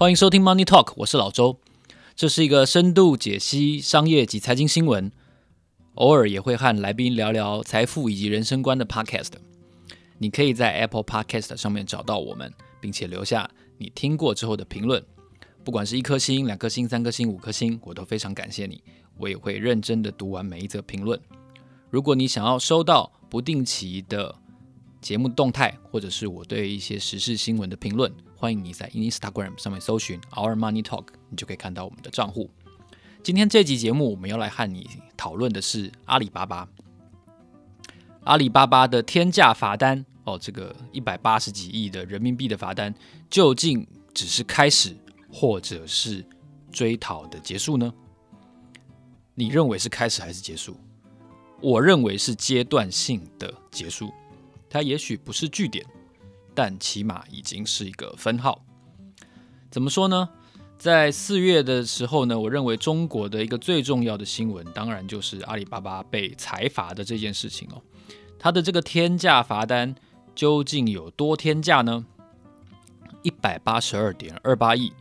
欢迎收听 Money Talk，我是老周。这是一个深度解析商业及财经新闻，偶尔也会和来宾聊聊财富以及人生观的 Podcast。你可以在 Apple Podcast 上面找到我们，并且留下你听过之后的评论，不管是一颗星、两颗星、三颗星、五颗星，我都非常感谢你。我也会认真的读完每一则评论。如果你想要收到不定期的节目动态，或者是我对一些时事新闻的评论，欢迎你在 Instagram 上面搜寻 Our Money Talk，你就可以看到我们的账户。今天这集节目，我们要来和你讨论的是阿里巴巴。阿里巴巴的天价罚单哦，这个一百八十几亿的人民币的罚单，究竟只是开始，或者是追讨的结束呢？你认为是开始还是结束？我认为是阶段性的结束，它也许不是句点。但起码已经是一个分号。怎么说呢？在四月的时候呢，我认为中国的一个最重要的新闻，当然就是阿里巴巴被裁罚的这件事情哦。它的这个天价罚单究竟有多天价呢？一百八十二点二八亿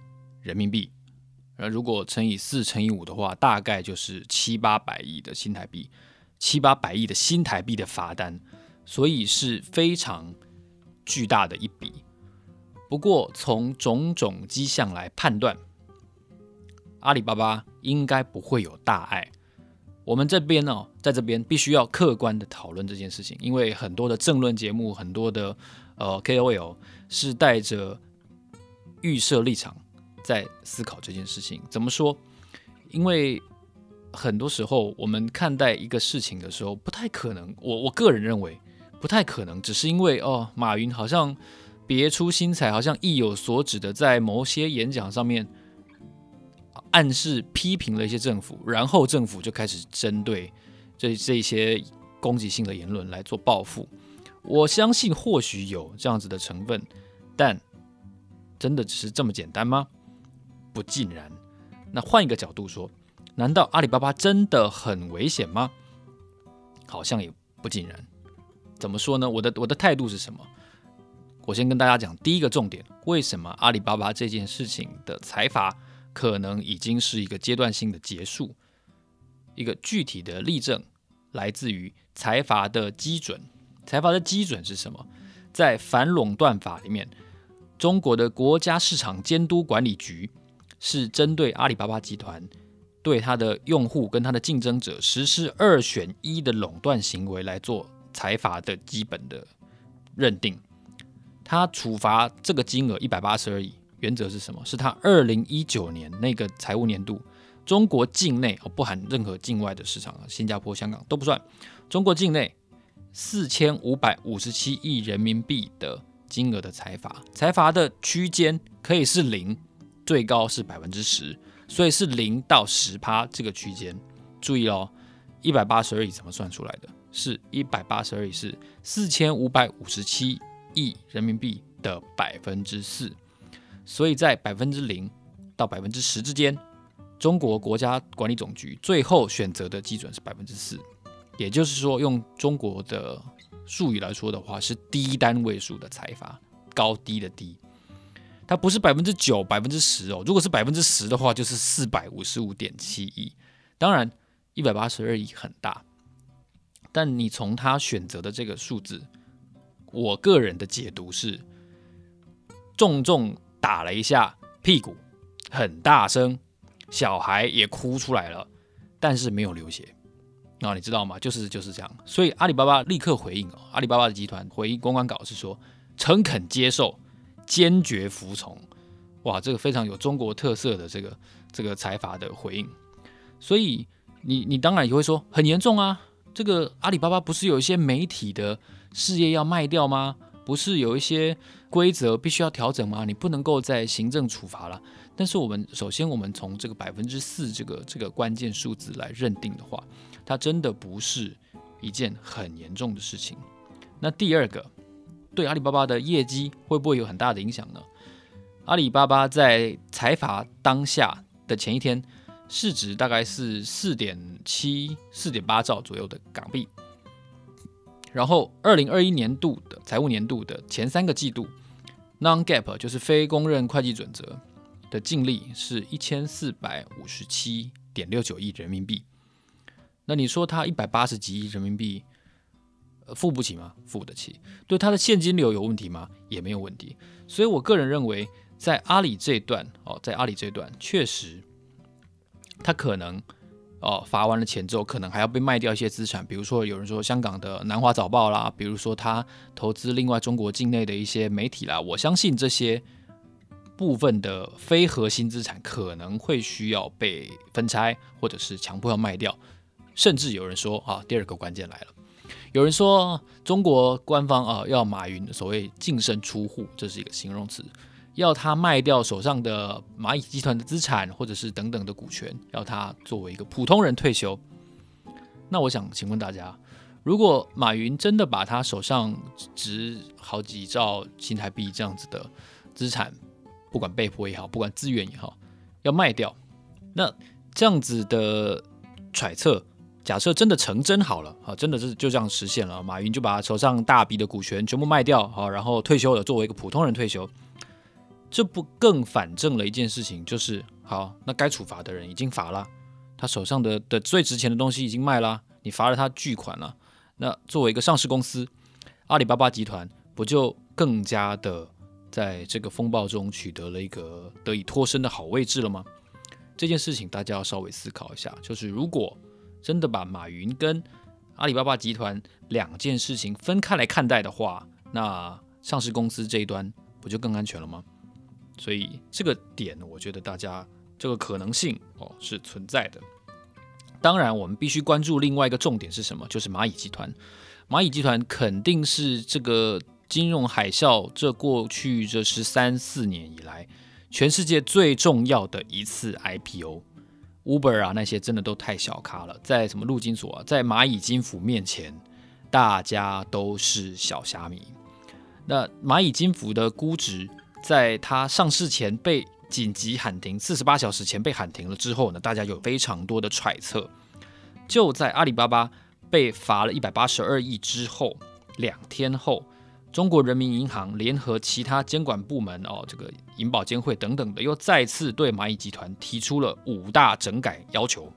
人民币，而如果乘以四乘以五的话，大概就是七八百亿的新台币，七八百亿的新台币的罚单，所以是非常。巨大的一笔，不过从种种迹象来判断，阿里巴巴应该不会有大碍。我们这边呢、在这边必须要客观的讨论这件事情，因为很多的政论节目，很多的呃 KOL 是带着预设立场在思考这件事情。怎么说？因为很多时候我们看待一个事情的时候，不太可能。我我个人认为。不太可能，只是因为哦，马云好像别出心裁，好像意有所指的在某些演讲上面暗示批评了一些政府，然后政府就开始针对这这些攻击性的言论来做报复。我相信或许有这样子的成分，但真的只是这么简单吗？不尽然。那换一个角度说，难道阿里巴巴真的很危险吗？好像也不尽然。怎么说呢？我的我的态度是什么？我先跟大家讲第一个重点：为什么阿里巴巴这件事情的财阀可能已经是一个阶段性的结束？一个具体的例证来自于财阀的基准。财阀的基准是什么？在反垄断法里面，中国的国家市场监督管理局是针对阿里巴巴集团对它的用户跟它的竞争者实施二选一的垄断行为来做。财罚的基本的认定，他处罚这个金额一百八十二亿，原则是什么？是他二零一九年那个财务年度，中国境内哦，不含任何境外的市场啊，新加坡、香港都不算，中国境内四千五百五十七亿人民币的金额的财罚，财罚的区间可以是零，最高是百分之十，所以是零到十趴这个区间。注意哦，一百八十二亿怎么算出来的？是一百八十二亿，是四千五百五十七亿人民币的百分之四，所以在百分之零到百分之十之间，中国国家管理总局最后选择的基准是百分之四，也就是说，用中国的术语来说的话，是低单位数的财阀，高低的低，它不是百分之九、百分之十哦，如果是百分之十的话，就是四百五十五点七亿，当然一百八十二亿很大。但你从他选择的这个数字，我个人的解读是，重重打了一下屁股，很大声，小孩也哭出来了，但是没有流血。那、你知道吗？就是就是这样。所以阿里巴巴立刻回应哦，阿里巴巴的集团回应公关稿是说，诚恳接受，坚决服从。哇，这个非常有中国特色的这个这个财阀的回应。所以你你当然也会说很严重啊。这个阿里巴巴不是有一些媒体的事业要卖掉吗？不是有一些规则必须要调整吗？你不能够在行政处罚了。但是我们首先，我们从这个百分之四这个这个关键数字来认定的话，它真的不是一件很严重的事情。那第二个，对阿里巴巴的业绩会不会有很大的影响呢？阿里巴巴在财阀当下的前一天。市值大概是四点七、四点八兆左右的港币，然后二零二一年度的财务年度的前三个季度，non-GAAP 就是非公认会计准则，的净利是一千四百五十七点六九亿人民币。那你说它一百八十几亿人民币，付不起吗？付得起。对它的现金流有问题吗？也没有问题。所以我个人认为，在阿里这一段哦，在阿里这一段确实，他可能。哦，罚完了钱之后，可能还要被卖掉一些资产，比如说有人说香港的南华早报啦，比如说他投资另外中国境内的一些媒体啦，我相信这些部分的非核心资产可能会需要被分拆，或者是强迫要卖掉，甚至有人说啊，第二个关键来了，有人说中国官方啊要马云所谓净身出户，这是一个形容词。要他卖掉手上的蚂蚁集团的资产，或者是等等的股权，要他作为一个普通人退休。那我想请问大家，如果马云真的把他手上值好几兆新台币这样子的资产，不管被迫也好，不管自愿也好，要卖掉，那这样子的揣测，假设真的成真好了，啊，真的是就这样实现了，马云就把手上大笔的股权全部卖掉，好，然后退休了，作为一个普通人退休。这不更反证了一件事情，就是好，那该处罚的人已经罚了，他手上的的最值钱的东西已经卖了，你罚了他巨款了。那作为一个上市公司，阿里巴巴集团不就更加的在这个风暴中取得了一个得以脱身的好位置了吗？这件事情大家要稍微思考一下，就是如果真的把马云跟阿里巴巴集团两件事情分开来看待的话，那上市公司这一端不就更安全了吗？所以这个点，我觉得大家这个可能性哦是存在的。当然，我们必须关注另外一个重点是什么？就是蚂蚁集团。蚂蚁集团肯定是这个金融海啸这过去这十三四年以来，全世界最重要的一次 IPO。Uber 啊，那些真的都太小咖了，在什么陆金所啊，在蚂蚁金服面前，大家都是小虾米。那蚂蚁金服的估值。在它上市前被紧急喊停，四十八小时前被喊停了之后呢，大家有非常多的揣测。就在阿里巴巴被罚了一百八十二亿之后，两天后，中国人民银行联合其他监管部门哦，这个银保监会等等的，又再次对蚂蚁集团提出了五大整改要求。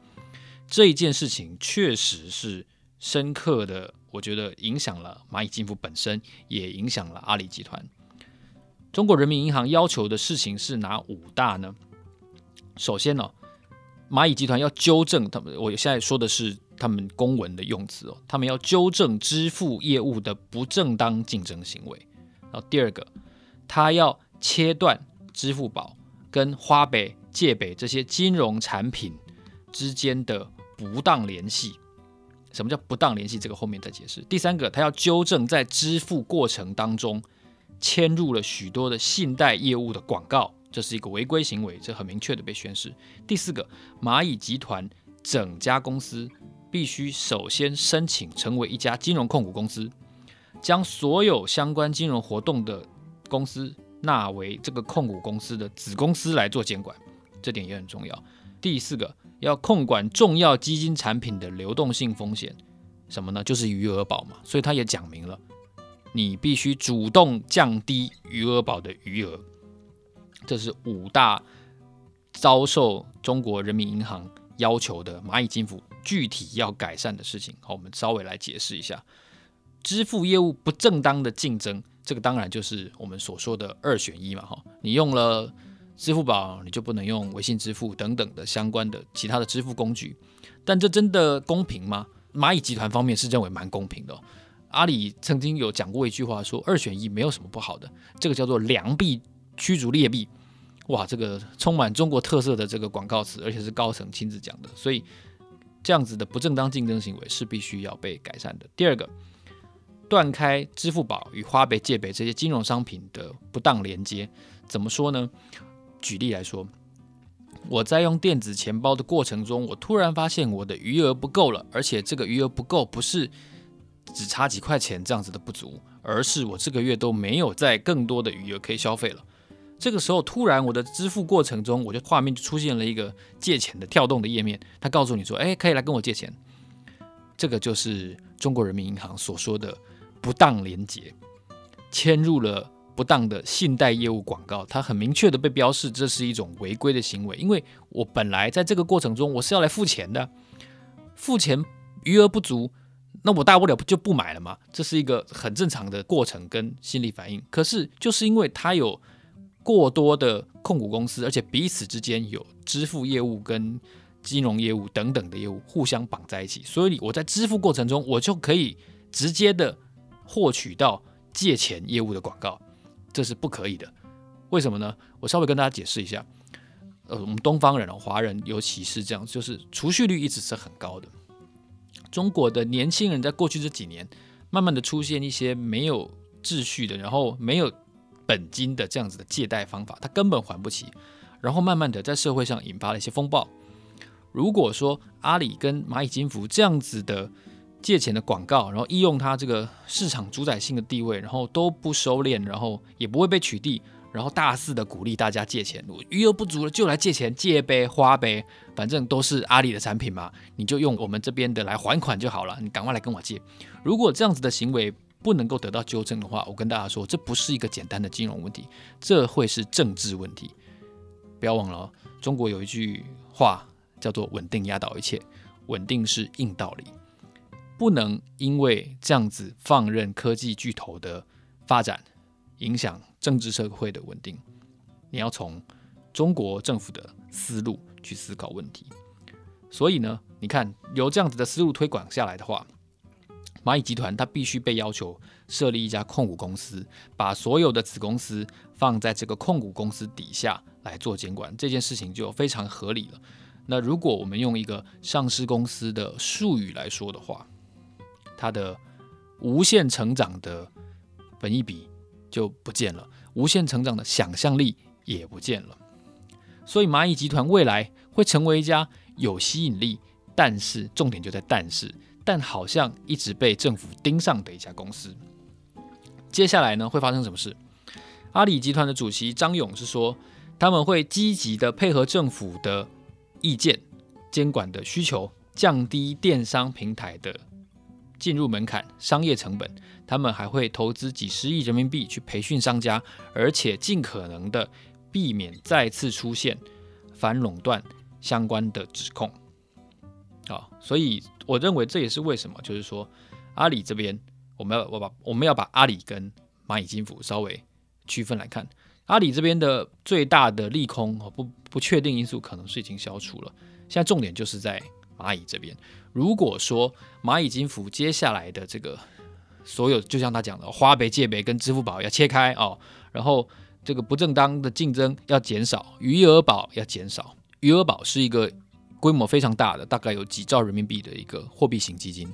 这一件事情确实是深刻的，我觉得影响了蚂蚁金服本身，也影响了阿里集团。中国人民银行要求的事情是哪五大呢？首先呢、蚂蚁集团要纠正他们，我现在说的是他们公文的用词哦，他们要纠正支付业务的不正当竞争行为。然后第二个，他要切断支付宝跟花呗、借呗这些金融产品之间的不当联系。什么叫不当联系？这个后面再解释。第三个，他要纠正在支付过程当中。嵌入了许多的信贷业务的广告，这是一个违规行为，这很明确的被宣示。第四个，蚂蚁集团整家公司必须首先申请成为一家金融控股公司，将所有相关金融活动的公司纳为这个控股公司的子公司来做监管，这点也很重要。第四个，要控管重要基金产品的流动性风险，什么呢？就是余额宝嘛，所以他也讲明了。你必须主动降低余额宝的余额，这是五大遭受中国人民银行要求的蚂蚁金服具体要改善的事情。好，我们稍微来解释一下，支付业务不正当的竞争，这个当然就是我们所说的二选一嘛。哈，你用了支付宝，你就不能用微信支付等等的相关的其他的支付工具。但这真的公平吗？蚂蚁集团方面是认为蛮公平的。阿里曾经有讲过一句话，说二选一没有什么不好的，这个叫做良币驱逐劣币，哇，这个充满中国特色的这个广告词，而且是高层亲自讲的，所以这样子的不正当竞争行为是必须要被改善的。第二个，断开支付宝与花呗、借呗这些金融商品的不当连接，怎么说呢？举例来说，我在用电子钱包的过程中，我突然发现我的余额不够了，而且这个余额不够不是。只差几块钱这样子的不足，而是我这个月都没有再更多的余额可以消费了。这个时候，突然我的支付过程中，我就画面就出现了一个借钱的跳动的页面，它告诉你说：“哎，可以来跟我借钱。”这个就是中国人民银行所说的不当连结，嵌入了不当的信贷业务广告，它很明确的被标示这是一种违规的行为，因为我本来在这个过程中我是要来付钱的，付钱余额不足，那我大不了就不买了嘛，这是一个很正常的过程跟心理反应。可是就是因为它有过多的控股公司，而且彼此之间有支付业务跟金融业务等等的业务互相绑在一起，所以我在支付过程中我就可以直接的获取到借钱业务的广告。这是不可以的，为什么呢？我稍微跟大家解释一下。呃，我们东方人哦，华人尤其是这样，就是储蓄率一直是很高的。中国的年轻人在过去这几年，慢慢的出现一些没有秩序的，然后没有本金的这样子的借贷方法，他根本还不起，然后慢慢的在社会上引发了一些风暴。如果说阿里跟蚂蚁金服这样子的。借钱的广告，然后利用它这个市场主宰性的地位，然后都不收敛，然后也不会被取缔，然后大肆的鼓励大家借钱，余额不足了就来借钱，借呗花呗，反正都是阿里的产品嘛，你就用我们这边的来还款就好了，你赶快来跟我借。如果这样子的行为不能够得到纠正的话，我跟大家说，这不是一个简单的金融问题，这会是政治问题。不要忘了，中国有一句话叫做“稳定压倒一切”，稳定是硬道理。不能因为这样子放任科技巨头的发展，影响政治社会的稳定。你要从中国政府的思路去思考问题。所以呢，你看由这样子的思路推广下来的话，蚂蚁集团它必须被要求设立一家控股公司，把所有的子公司放在这个控股公司底下来做监管，这件事情就非常合理了。那如果我们用一个上市公司的术语来说的话，它的无限成长的本益比就不见了，无限成长的想象力也不见了。所以蚂蚁集团未来会成为一家有吸引力，但是重点就在但是，但好像一直被政府盯上的一家公司。接下来呢，会发生什么事？阿里集团的主席张勇是说，他们会积极的配合政府的意见、监管的需求，降低电商平台的。进入门槛、商业成本，他们还会投资几十亿人民币去培训商家，而且尽可能的避免再次出现反垄断相关的指控。啊，所以我认为这也是为什么，就是说阿里这边我们要我把我们要把阿里跟蚂蚁金服稍微区分来看，阿里这边的最大的利空和不不确定因素可能是已经消除了，现在重点就是在。蚂蚁这边，如果说蚂蚁金服接下来的这个所有，就像他讲的，花呗、借呗跟支付宝要切开哦，然后这个不正当的竞争要减少，余额宝要减少。余额宝是一个规模非常大的，大概有几兆人民币的一个货币型基金。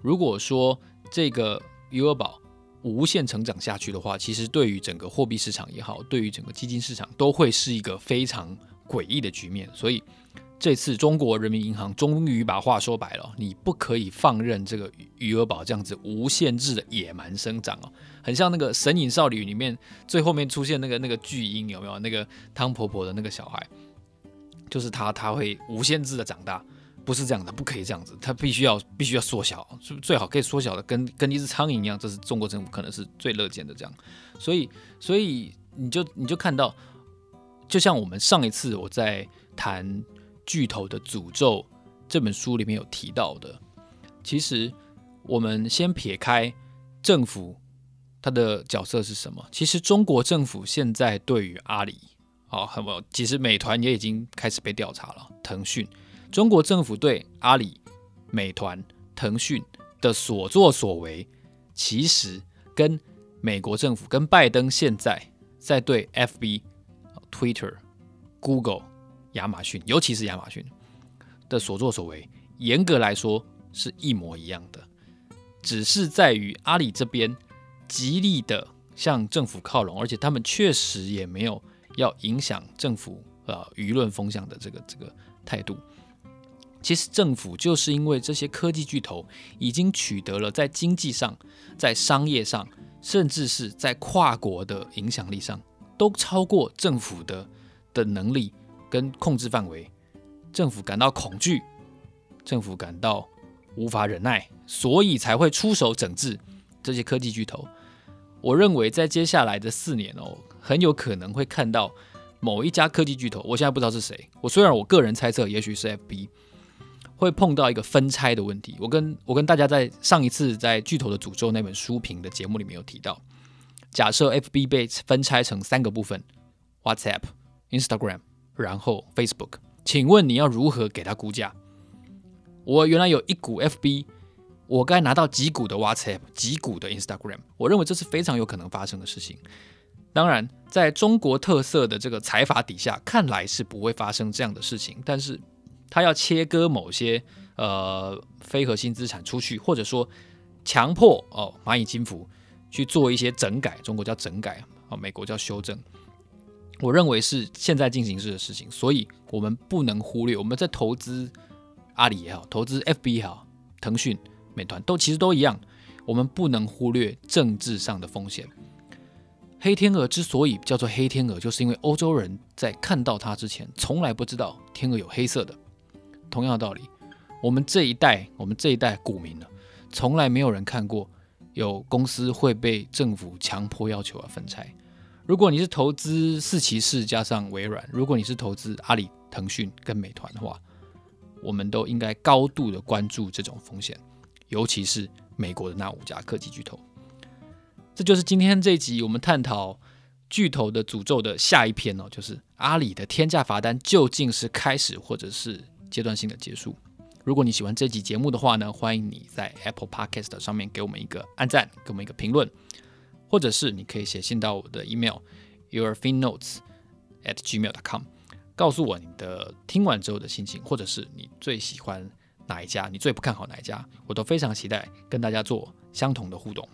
如果说这个余额宝无限成长下去的话，其实对于整个货币市场也好，对于整个基金市场都会是一个非常诡异的局面。所以。这次中国人民银行终于把话说白了，你不可以放任这个余额宝这样子无限制的野蛮生长哦，很像那个《神隐少女》里面最后面出现那个那个巨婴有没有？那个汤婆婆的那个小孩，就是他，他会无限制的长大，不是这样的，不可以这样子，他必须要必须要缩小，最好可以缩小的跟跟一只苍蝇一样，这是中国政府可能是最乐见的这样，所以所以你就你就看到，就像我们上一次我在谈。巨头的诅咒这本书里面有提到的，其实我们先撇开政府它的角色是什么？其实中国政府现在对于阿里啊，很不，其实美团也已经开始被调查了。腾讯，中国政府对阿里、美团、腾讯的所作所为，其实跟美国政府跟拜登现在在对 FB、Twitter、Google。亚马逊，尤其是亚马逊的所作所为，严格来说是一模一样的，只是在于阿里这边极力的向政府靠拢，而且他们确实也没有要影响政府呃舆论风向的这个这个态度。其实政府就是因为这些科技巨头已经取得了在经济上、在商业上，甚至是在跨国的影响力上，都超过政府的的能力。跟控制范围，政府感到恐惧，政府感到无法忍耐，所以才会出手整治这些科技巨头。我认为在接下来的四年哦，很有可能会看到某一家科技巨头，我现在不知道是谁。我虽然我个人猜测，也许是 FB，会碰到一个分拆的问题。我跟我跟大家在上一次在《巨头的诅咒》那本书评的节目里面有提到，假设 FB 被分拆成三个部分：WhatsApp、Instagram，然后 Facebook。请问你要如何给它估价？我原来有一股 FB。我该拿到几股的 WhatsApp，几股的 Instagram，我认为这是非常有可能发生的事情。当然，在中国特色的这个财阀底下，看来是不会发生这样的事情。但是，他要切割某些呃非核心资产出去，或者说强迫哦蚂蚁金服去做一些整改，中国叫整改啊，美国叫修正。我认为是现在进行式的事情，所以我们不能忽略。我们在投资阿里也好，投资 FB 也好，腾讯。美团都其实都一样，我们不能忽略政治上的风险。黑天鹅之所以叫做黑天鹅，就是因为欧洲人在看到它之前，从来不知道天鹅有黑色的。同样的道理，我们这一代，我们这一代股民呢，从来没有人看过有公司会被政府强迫要求要分拆。如果你是投资四骑士加上微软，如果你是投资阿里、腾讯跟美团的话，我们都应该高度的关注这种风险。尤其是美国的那五家科技巨头，这就是今天这一集我们探讨巨头的诅咒的下一篇哦，就是阿里的天价罚单究竟是开始或者是阶段性的结束。如果你喜欢这集节目的话呢，欢迎你在 Apple Podcast 上面给我们一个按赞，给我们一个评论，或者是你可以写信到我的 email yourfinnotes at gmail.com，告诉我你的听完之后的心情，或者是你最喜欢。哪一家你最不看好？哪一家我都非常期待跟大家做相同的互动。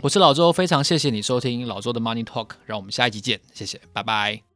我是老周，非常谢谢你收听老周的 Money Talk，让我们下一集见，谢谢，拜拜。